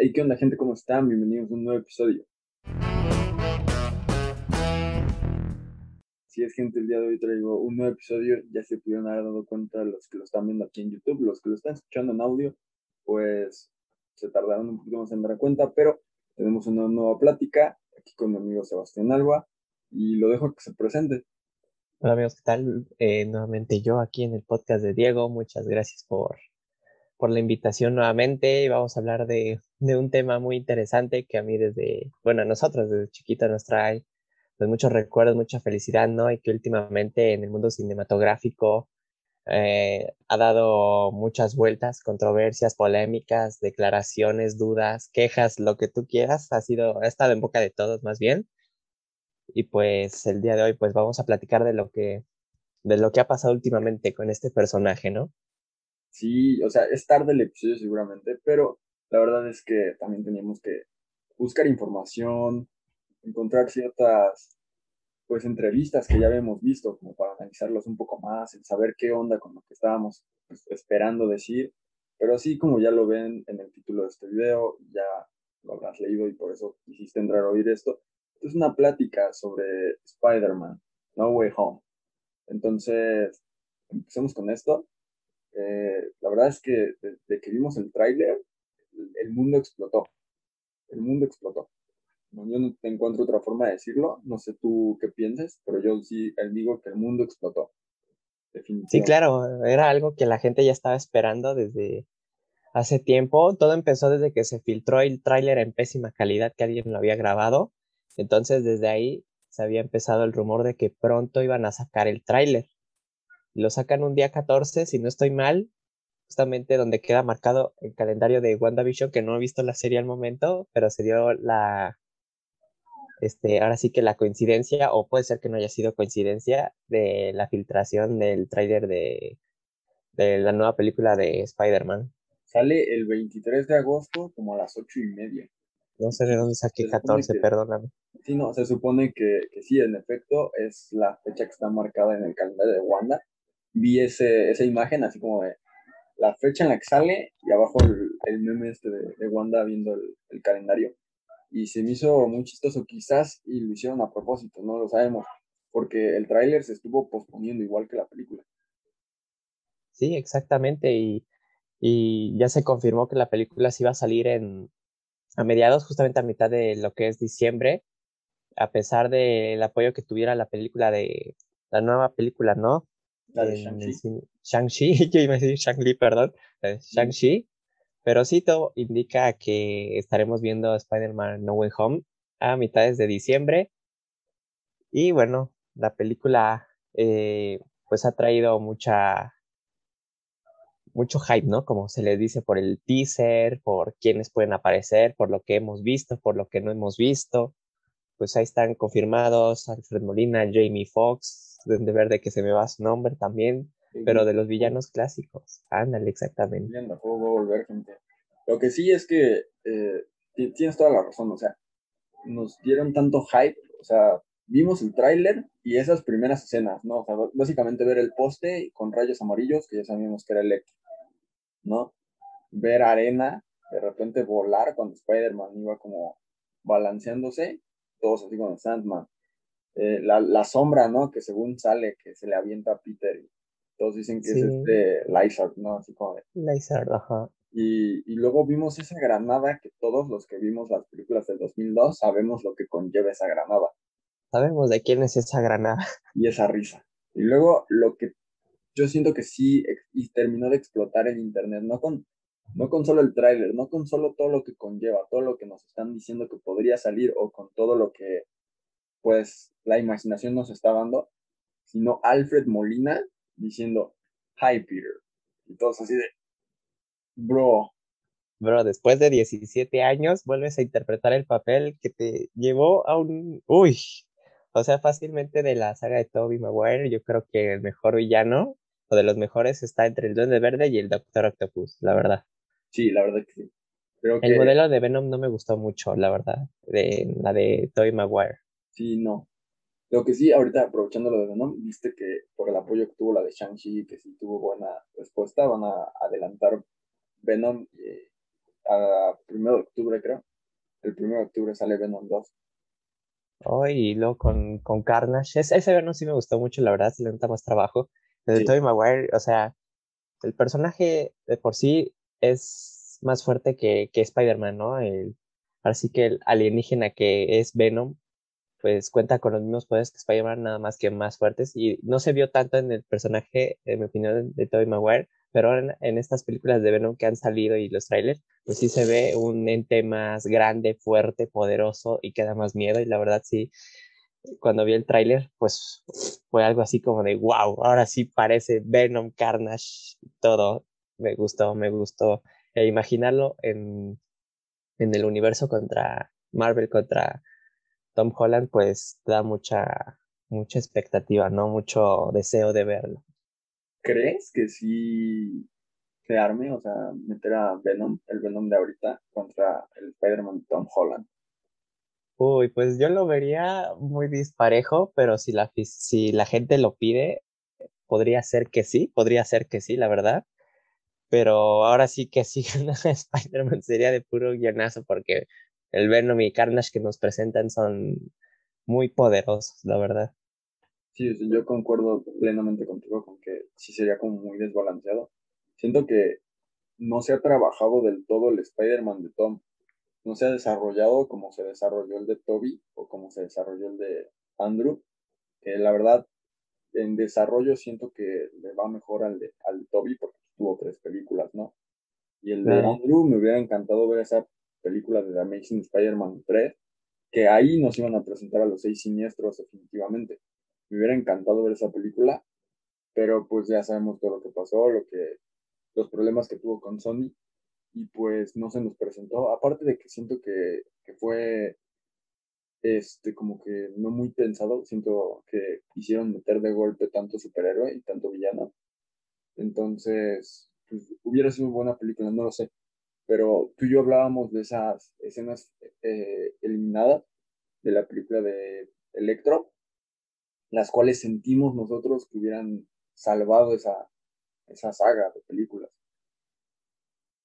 Hey, ¿qué onda gente? ¿Cómo están? Bienvenidos a un nuevo episodio. Si es gente, el día de hoy traigo un nuevo episodio. Ya se pudieron haber dado cuenta los que lo están viendo aquí en YouTube, los que lo están escuchando en audio, pues se tardaron un poquito más en dar cuenta, pero tenemos una nueva plática aquí con mi amigo Sebastián Alba y lo dejo que se presente. Hola amigos, ¿qué tal? Eh, nuevamente yo aquí en el podcast de Diego. Muchas gracias por, por la invitación nuevamente. Vamos a hablar de, un tema muy interesante que a mí desde, bueno, a nosotros desde chiquita nos trae pues, muchos recuerdos, mucha felicidad, ¿no? Y que últimamente en el mundo cinematográfico eh, ha dado muchas vueltas, controversias, polémicas, declaraciones, dudas, quejas, lo que tú quieras. Ha sido, ha estado en boca de todos más bien. Y pues el día de hoy pues vamos a platicar de lo que, de lo que ha pasado últimamente con este personaje, ¿no? Sí, o sea, es tarde el episodio seguramente, pero la verdad es que también teníamos que buscar información, encontrar ciertas pues entrevistas que ya habíamos visto como para analizarlos un poco más, el saber qué onda con lo que estábamos pues, esperando decir, pero así como ya lo ven en el título de este video, ya lo habrás leído y por eso quisiste entrar a oír esto, es una plática sobre Spider-Man, No Way Home. Entonces, empecemos con esto. Eh, la verdad es que desde que vimos el tráiler, el mundo explotó. El mundo explotó. yo no encuentro otra forma de decirlo. No sé tú qué pienses, pero yo sí digo que el mundo explotó. Sí, claro, era algo que la gente ya estaba esperando desde hace tiempo. Todo empezó desde que se filtró el tráiler en pésima calidad que alguien lo había grabado entonces desde ahí se había empezado el rumor de que pronto iban a sacar el tráiler. Lo sacan un día 14, si no estoy mal, justamente donde queda marcado el calendario de WandaVision, que no he visto la serie al momento, pero se dio la, este, ahora sí que la coincidencia, o puede ser que no haya sido coincidencia, de la filtración del tráiler de, de la nueva película de Spider-Man. Sale el 23 de agosto como a las ocho y media. No sé de dónde saqué 14, perdóname. Sí, no, se supone que, que, sí, en efecto, es la fecha que está marcada en el calendario de Wanda. Vi ese, esa imagen así como de la fecha en la que sale y abajo el, meme este de, Wanda viendo el, calendario. Y se me hizo muy chistoso, quizás, y lo hicieron a propósito, no lo sabemos, porque el tráiler se estuvo posponiendo igual que la película. Sí, exactamente, y, y ya se confirmó que la película sí iba a salir en, a mediados, justamente a mitad de lo que es diciembre, a pesar del apoyo que tuviera la película de la nueva película, ¿no? La de Shang-Chi. Shang-Chi, yo iba a decir Shang-Li, perdón, Shang-Chi, pero sí todo indica que estaremos viendo Spider-Man No Way Home a mitades de diciembre. Y bueno, la película eh, pues ha traído mucha mucho hype, ¿no? Como se les dice por el teaser, por quienes pueden aparecer, por lo que hemos visto, por lo que no hemos visto. Pues ahí están confirmados Alfred Molina, Jamie Foxx, de verde que se me va su nombre también, pero de los villanos clásicos. Ándale, exactamente. volver, gente. Lo que sí es que eh, tienes toda la razón, o sea, nos dieron tanto hype, o sea, vimos el tráiler y esas primeras escenas, ¿no? O sea, básicamente ver el poste con rayos amarillos, que ya sabíamos que era electro. ¿no? Ver arena, de repente volar cuando Spider-Man iba como balanceándose, todos así con el Sandman. Eh, la, la, sombra, ¿no? Que según sale, que se le avienta a Peter y todos dicen que es este Lizard, ¿no? Así como de... Lizard, ajá. Y, y, luego vimos esa granada que todos los que vimos las películas del 2002 sabemos lo que conlleva esa granada. Sabemos de quién es esa granada. Y esa risa. Y luego lo que yo siento que sí y terminó de explotar el internet, no con, no con solo el tráiler, no con solo todo lo que conlleva, todo lo que nos están diciendo que podría salir o con todo lo que pues la imaginación nos está dando, sino Alfred Molina diciendo, hi Peter, y todos así de, bro. Bro, después de 17 años vuelves a interpretar el papel que te llevó a un... Uy, o sea, fácilmente de la saga de Toby Maguire, yo creo que el mejor villano o de los mejores está entre el Duende Verde y el Doctor Octopus, la verdad. Sí, la verdad que sí. el modelo de Venom no me gustó mucho, la verdad, de la de Tobey Maguire. Sí, no. Lo que sí, ahorita aprovechando lo de Venom, viste que por el apoyo que tuvo la de Shang-Chi, que sí tuvo buena respuesta, van a adelantar Venom eh, a primero de octubre, creo. El primero de octubre sale Venom 2. Oh, y luego con, con Carnage. Ese, ese Venom sí me gustó mucho, la verdad, se le nota más trabajo. El de Tobey Maguire, o sea, el personaje de por sí es más fuerte que, que Spider-Man, ¿no? El, así que el alienígena que es Venom, pues cuenta con los mismos poderes que Spider-Man, nada más que más fuertes. Y no se vio tanto en el personaje, en mi opinión, de Tobey Maguire, pero en, en, estas películas de Venom que han salido y los trailers, pues sí se ve un ente más grande, fuerte, poderoso y que da más miedo. Y la verdad sí, cuando vi el tráiler, pues fue algo así como de, wow, ahora sí parece Venom, Carnage, todo. Me gustó, me gustó. E imaginarlo en, en el universo contra Marvel, contra Tom Holland, pues da mucha, mucha expectativa, ¿no? Mucho deseo de verlo. ¿Crees que sí se arme? O sea, meter a Venom, el Venom de ahorita, contra el Spider-Man Tom Holland. Uy, pues yo lo vería muy disparejo, pero si la, si la gente lo pide, podría ser que sí, podría ser que sí, la verdad. Pero ahora sí que sí, Spider-Man sería de puro guionazo porque el Venom y Carnage que nos presentan son muy poderosos, la verdad. Sí, yo concuerdo plenamente contigo con que sí sería como muy desbalanceado. Siento que no se ha trabajado del todo el Spider-Man de Tom no se ha desarrollado como se desarrolló el de Toby o como se desarrolló el de Andrew, que la verdad en desarrollo siento que le va mejor al de, al Toby porque tuvo tres películas, ¿no? Y el de Andrew me hubiera encantado ver esa película de The Amazing Spider-Man 3, que ahí nos iban a presentar a los seis siniestros definitivamente. Me hubiera encantado ver esa película, pero pues ya sabemos todo lo que pasó, lo que los problemas que tuvo con Sony y pues no se nos presentó. Aparte de que siento que, fue este como que no muy pensado, siento que quisieron meter de golpe tanto superhéroe y tanto villano. Entonces, pues, hubiera sido buena película, no lo sé. Pero tú y yo hablábamos de esas escenas eh, eliminadas de la película de Electro, las cuales sentimos nosotros que hubieran salvado esa, esa saga de películas.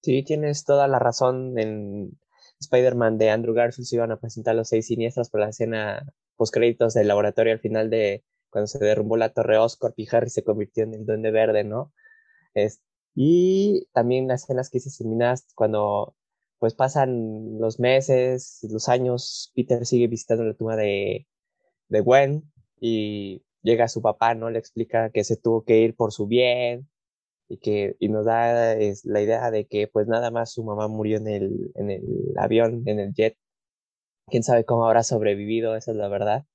Sí, tienes toda la razón. En Spider-Man de Andrew Garfield se iban a presentar los seis siniestros por la escena post-créditos del laboratorio al final de cuando se derrumbó la torre Oscorp y Harry se convirtió en el Duende Verde, ¿no? Y también las escenas que se eliminadas cuando pues pasan los meses, los años, Peter sigue visitando la tumba de, de Gwen y llega su papá, ¿no? Le explica que se tuvo que ir por su bien, y que y nos da es, la idea de que pues nada más su mamá murió en el, en el avión, en el jet. Quién sabe cómo habrá sobrevivido, esa es la verdad.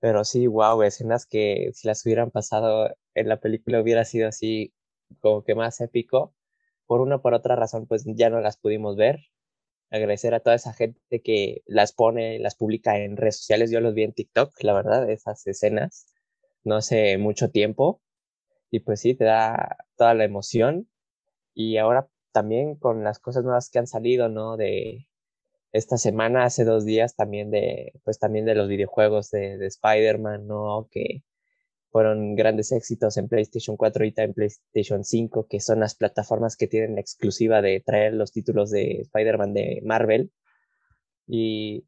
Pero sí, wow, escenas que si las hubieran pasado en la película hubiera sido así como que más épico. Por una o por otra razón, pues ya no las pudimos ver. Agradecer a toda esa gente que las pone, las publica en redes sociales. Yo los vi en TikTok, la verdad, esas escenas. No hace mucho tiempo y pues sí, te da toda la emoción. Y ahora también con las cosas nuevas que han salido, ¿no? De esta semana, hace dos días, también de, pues también de los videojuegos de, de Spider-Man, ¿no? Que fueron grandes éxitos en PlayStation 4 y en PlayStation 5, que son las plataformas que tienen la exclusiva de traer los títulos de Spider-Man de Marvel. Y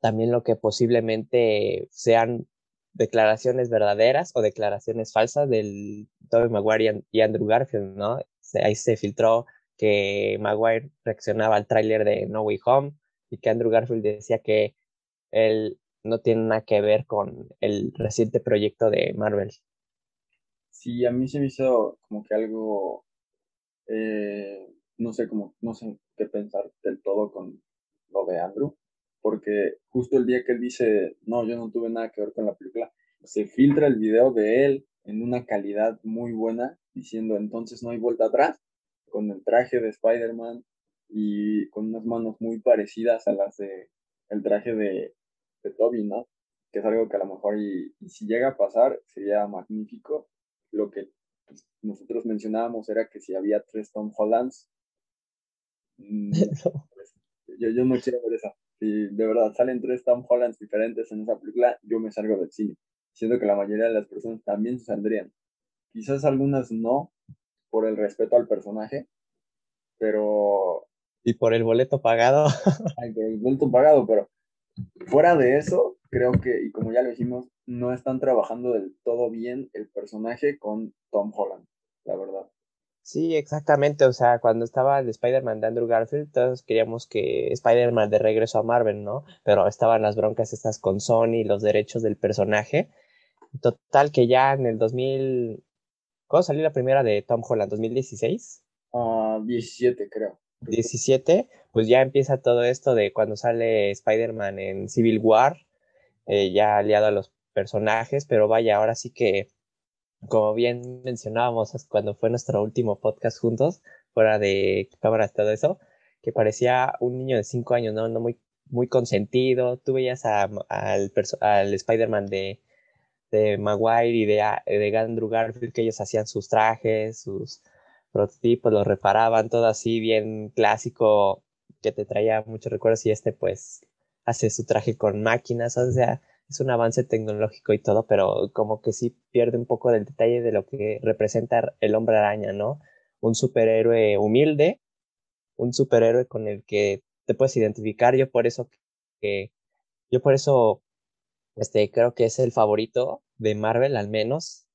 también lo que posiblemente sean declaraciones verdaderas o declaraciones falsas del Tobey Maguire y Andrew Garfield, ¿no? Ahí se filtró que Maguire reaccionaba al tráiler de No Way Home y que Andrew Garfield decía que él no tiene nada que ver con el reciente proyecto de Marvel. Sí, a mí se me hizo como que algo, eh, no sé, como, no sé qué pensar del todo con lo de Andrew, porque justo el día que él dice, no, yo no tuve nada que ver con la película, se filtra el video de él en una calidad muy buena, diciendo entonces no hay vuelta atrás, con el traje de Spider-Man y con unas manos muy parecidas a las de el traje de, de Toby, ¿no? Que es algo que a lo mejor, y, si llega a pasar, sería magnífico. Lo que pues, nosotros mencionábamos era que si había tres Tom Hollands, mm, pues, yo, yo no quiero ver esa si de verdad salen tres Tom Hollands diferentes en esa película, yo me salgo del cine. Siendo que la mayoría de las personas también se saldrían. Quizás algunas no, por el respeto al personaje, pero Y por el boleto pagado. Ay, por el boleto pagado, pero fuera de eso, creo que, y como ya lo dijimos, no están trabajando del todo bien el personaje con Tom Holland, la verdad. Sí, exactamente. O sea, cuando estaba el Spider-Man de Andrew Garfield, todos queríamos que Spider-Man de regreso a Marvel, ¿no? Pero estaban las broncas estas con Sony, los derechos del personaje. Total, que ya en el 2000. ¿Cuándo salió la primera de Tom Holland? ¿2016? Ah, 17, creo. 17, pues ya empieza todo esto de cuando sale Spider-Man en Civil War, eh, ya aliado a los personajes, pero vaya, ahora sí que, como bien mencionábamos cuando fue nuestro último podcast juntos, fuera de cámaras, todo eso, que parecía un niño de 5 años, ¿no? no muy, muy consentido. Tú veías al, al Spider-Man de, de Maguire y de, de Andrew Garfield, que ellos hacían sus trajes, sus prototipos, los reparaban, todo así bien clásico, que te traía muchos recuerdos y este pues hace su traje con máquinas, o sea, es un avance tecnológico y todo, pero como que sí pierde un poco del detalle de lo que representa el hombre araña, ¿no? Un superhéroe humilde, un superhéroe con el que te puedes identificar, yo por eso que, yo por eso, este, creo que es el favorito de Marvel al menos,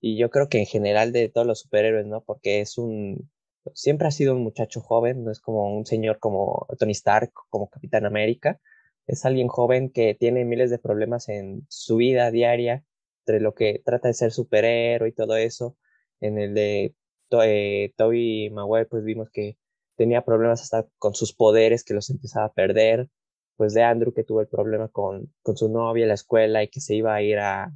y yo creo que en general de todos los superhéroes, ¿no? Porque es un, siempre ha sido un muchacho joven, no es como un señor como Tony Stark, como Capitán América, es alguien joven que tiene miles de problemas en su vida diaria, entre lo que trata de ser superhéroe y todo eso. En el de eh, Toby Maguire, pues vimos que tenía problemas hasta con sus poderes, que los empezaba a perder. Pues de Andrew, que tuvo el problema con, con su novia en la escuela y que se iba a ir a,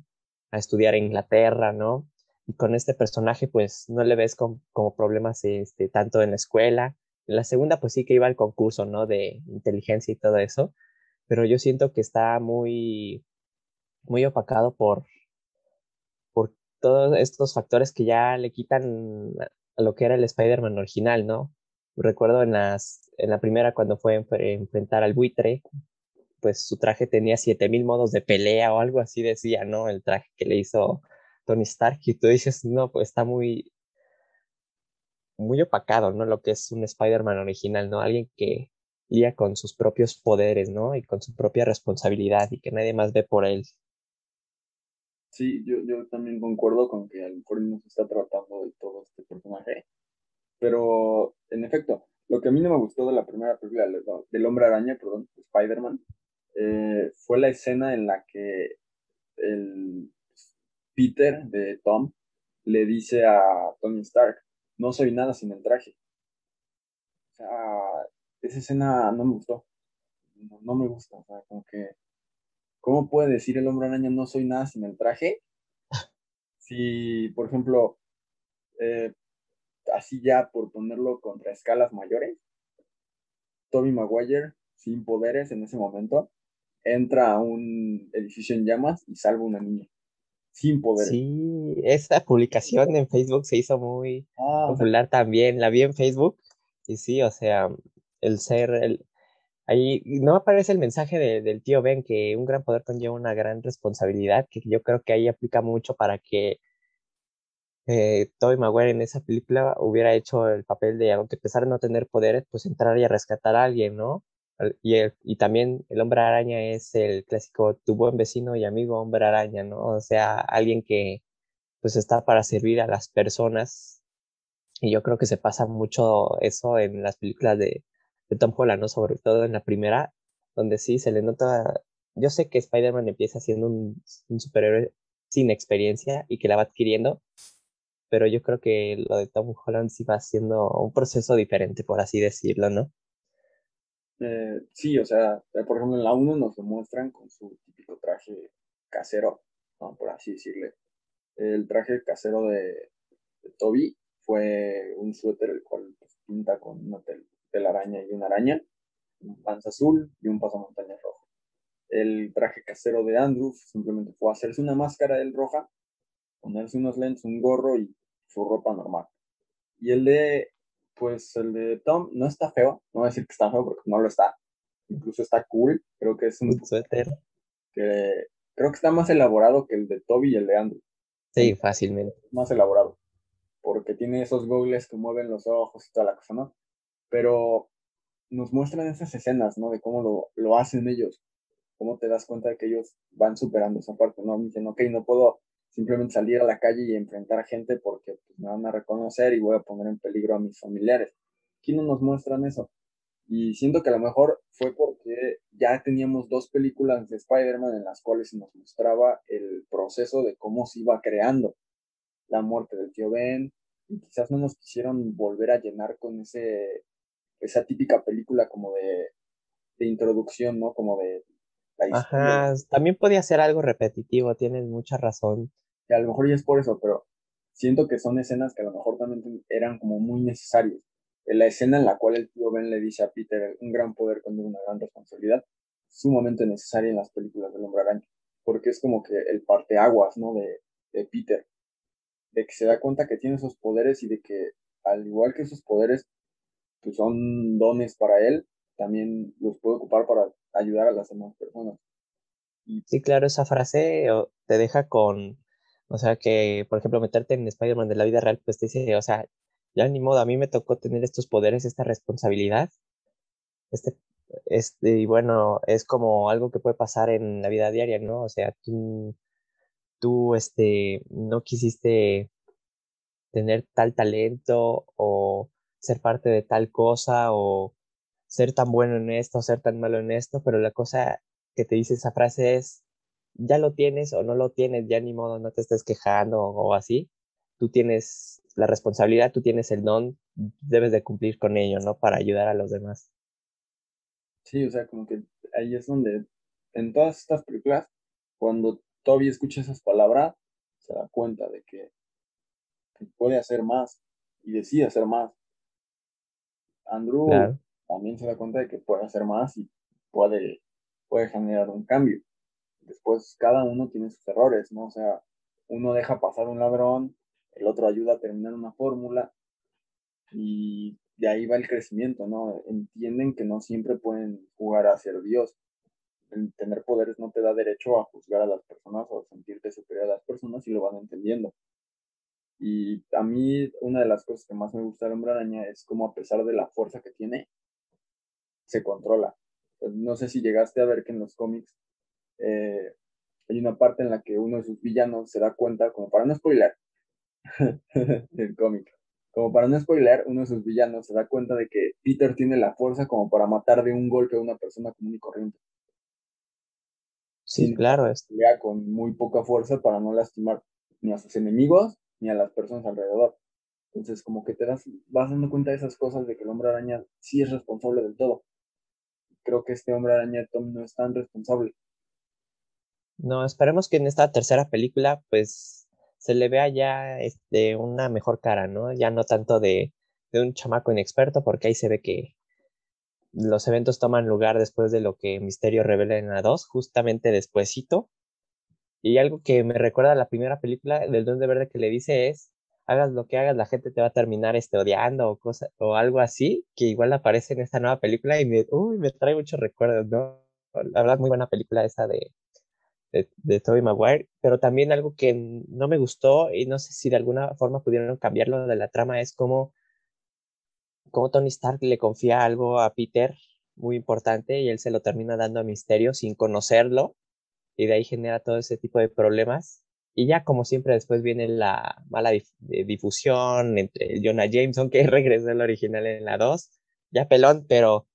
a estudiar en Inglaterra, ¿no? Y con este personaje, pues no le ves como problemas este, tanto en la escuela. En la segunda, pues sí que iba al concurso, ¿no? De inteligencia y todo eso pero yo siento que está muy, muy opacado por, por todos estos factores que ya le quitan a lo que era el Spider-Man original, ¿no? Recuerdo en, las, en la primera cuando fue a enfrentar al buitre, pues su traje tenía 7000 modos de pelea o algo así decía, ¿no? El traje que le hizo Tony Stark y tú dices, no, pues está muy muy opacado, ¿no? Lo que es un Spider-Man original, ¿no? Alguien que con sus propios poderes, ¿no? Y con su propia responsabilidad y que nadie más ve por él. Sí, yo, yo también concuerdo con que a lo mejor no se está tratando de todo este personaje. Pero, en efecto, lo que a mí no me gustó de la primera película del Hombre Araña, perdón, Spider-Man, eh, fue la escena en la que el Peter de Tom le dice a Tony Stark, no soy nada sin el traje. O sea, esa escena no me gustó. No, me gusta. O sea, como que. ¿Cómo puede decir el hombre araña no soy nada sin el traje? Si, por ejemplo, eh, así ya por ponerlo contra escalas mayores, Toby Maguire, sin poderes en ese momento, entra a un edificio en llamas y salva a una niña. Sin poderes. Sí, esta publicación en Facebook se hizo muy ah, popular también. La vi en Facebook y sí, o sea, el ser, el, ahí no aparece el mensaje del tío Ben que un gran poder conlleva una gran responsabilidad, que yo creo que ahí aplica mucho para que eh, Tobey Maguire en esa película hubiera hecho el papel de, aunque empezara a no tener poderes, pues entrar y a rescatar a alguien, ¿no? Y, también el hombre araña es el clásico tu buen vecino y amigo hombre araña, ¿no? O sea, alguien que pues está para servir a las personas. Y yo creo que se pasa mucho eso en las películas de, Tom Holland, ¿no? Sobre todo en la primera, donde sí se le nota. Yo sé que Spider-Man empieza siendo un, superhéroe sin experiencia y que la va adquiriendo, pero yo creo que lo de Tom Holland sí va siendo un proceso diferente, por así decirlo, ¿no? Eh, sí, o sea, eh, por ejemplo, en la 1 nos demuestran con su típico traje casero, por así decirle. El traje casero de, Toby fue un suéter el cual pues, pinta con una, tel la araña y una araña, un panza azul y un pasamontañas rojo. El traje casero de Andrew simplemente fue hacerse una máscara del roja, ponerse unos lentes, un gorro y su ropa normal. Y el de, pues el de Tom no está feo, no voy a decir que está feo porque no lo está. Incluso está cool, creo que es un, suéter que creo que está más elaborado que el de Toby y el de Andrew. Sí, fácilmente. Más elaborado. Porque tiene esos goggles que mueven los ojos y toda la cosa, ¿no? Pero nos muestran esas escenas, ¿no? De cómo lo, lo hacen ellos, cómo te das cuenta de que ellos van superando esa parte, ¿no? Dicen, ok, no puedo simplemente salir a la calle y enfrentar a gente porque pues, me van a reconocer y voy a poner en peligro a mis familiares. Aquí no nos muestran eso. Y siento que a lo mejor fue porque ya teníamos dos películas de Spider-Man en las cuales nos mostraba el proceso de cómo se iba creando la muerte del tío Ben. Y quizás no nos quisieron volver a llenar con ese, esa típica película como de, de introducción, ¿no? Como de Ajá, también podía ser algo repetitivo, tienes mucha razón. Que a lo mejor ya es por eso, pero siento que son escenas que a lo mejor también eran como muy necesarias la escena en la cual el tío Ben le dice a Peter, un gran poder con una gran responsabilidad, sumamente necesaria en las películas del Hombre Araña, porque es como que el parteaguas, ¿no? De, de Peter, de que se da cuenta que tiene esos poderes y de que, al igual que esos poderes, pues son dones para él, también los puede ocupar para ayudar a las demás personas. Sí, claro, esa frase te deja con, o sea, que, por ejemplo, meterte en Spider-Man de la vida real, pues te dice, o sea, ya ni modo, a mí me tocó tener estos poderes, esta responsabilidad. Este, este, y bueno, es como algo que puede pasar en la vida diaria, ¿no? O sea, tú, tú, este, no quisiste tener tal talento o ser parte de tal cosa o ser tan bueno en esto, ser tan malo en esto, pero la cosa que te dice esa frase es, ya lo tienes o no lo tienes, ya ni modo, no te estés quejando o así. Tú tienes la responsabilidad, tú tienes el don, debes de cumplir con ello, ¿no? Para ayudar a los demás. Sí, o sea, como que ahí es donde, en todas estas películas, cuando todavía escucha esas palabras, se da cuenta de que, puede hacer más y decide hacer más. Andrew también se da cuenta de que puede hacer más y puede, puede generar un cambio. Después, cada uno tiene sus errores, ¿no? O sea, uno deja pasar un ladrón, el otro ayuda a terminar una fórmula y de ahí va el crecimiento, ¿no? Entienden que no siempre pueden jugar a ser Dios. El tener poderes no te da derecho a juzgar a las personas o sentirte superior a las personas y lo van entendiendo. Y a mí una de las cosas que más me gusta del hombre araña es como a pesar de la fuerza que tiene, se controla. no sé si llegaste a ver que en los cómics eh, hay una parte en la que uno de sus villanos se da cuenta, como para no spoiler, del cómic. Como para no spoiler, uno de sus villanos se da cuenta de que Peter tiene la fuerza como para matar de un golpe a una persona común y corriente. Sí, claro. Es. Con muy poca fuerza para no lastimar ni a sus enemigos ni a las personas alrededor. Entonces, como que te das, vas dando cuenta de esas cosas de que el hombre araña sí es responsable del todo. Creo que este hombre araña Tom no es tan responsable. No, esperemos que en esta tercera película, pues se le vea ya este, una mejor cara, ¿no? Ya no tanto de, de un chamaco inexperto, porque ahí se ve que los eventos toman lugar después de lo que Misterio revela en la 2, justamente despuesito. Y algo que me recuerda a la primera película del Duende Verde que le dice es, hagas lo que hagas, la gente te va a terminar este, odiando o, cosa, o algo así, que igual aparece en esta nueva película y me, uy, me trae muchos recuerdos, ¿no? La muy buena película esa de, de, de Tobey Maguire, pero también algo que no me gustó y no sé si de alguna forma pudieron cambiarlo de la trama es como, como Tony Stark le confía algo a Peter muy importante y él se lo termina dando a Misterio sin conocerlo y de ahí genera todo ese tipo de problemas. Y ya como siempre después viene la mala difusión entre Jonah Jameson que regresó al original en la 2, ya pelón, pero